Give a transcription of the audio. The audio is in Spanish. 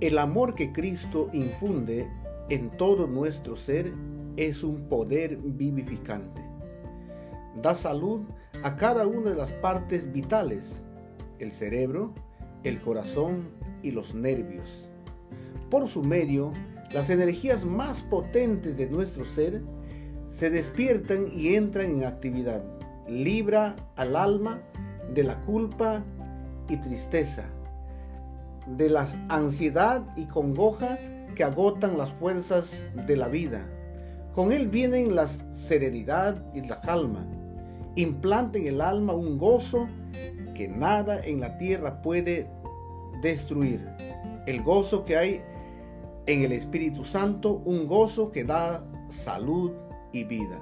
El amor que Cristo infunde en todo nuestro ser es un poder vivificante. Da salud a cada una de las partes vitales, el cerebro, el corazón y los nervios. Por su medio, las energías más potentes de nuestro ser se despiertan y entran en actividad. Libra al alma de la culpa y tristeza, de la ansiedad y congoja que agotan las fuerzas de la vida. Con él vienen la serenidad y la calma. Implanta en el alma un gozo que nada en la tierra puede destruir. El gozo que hay en el Espíritu Santo, un gozo que da salud y vida.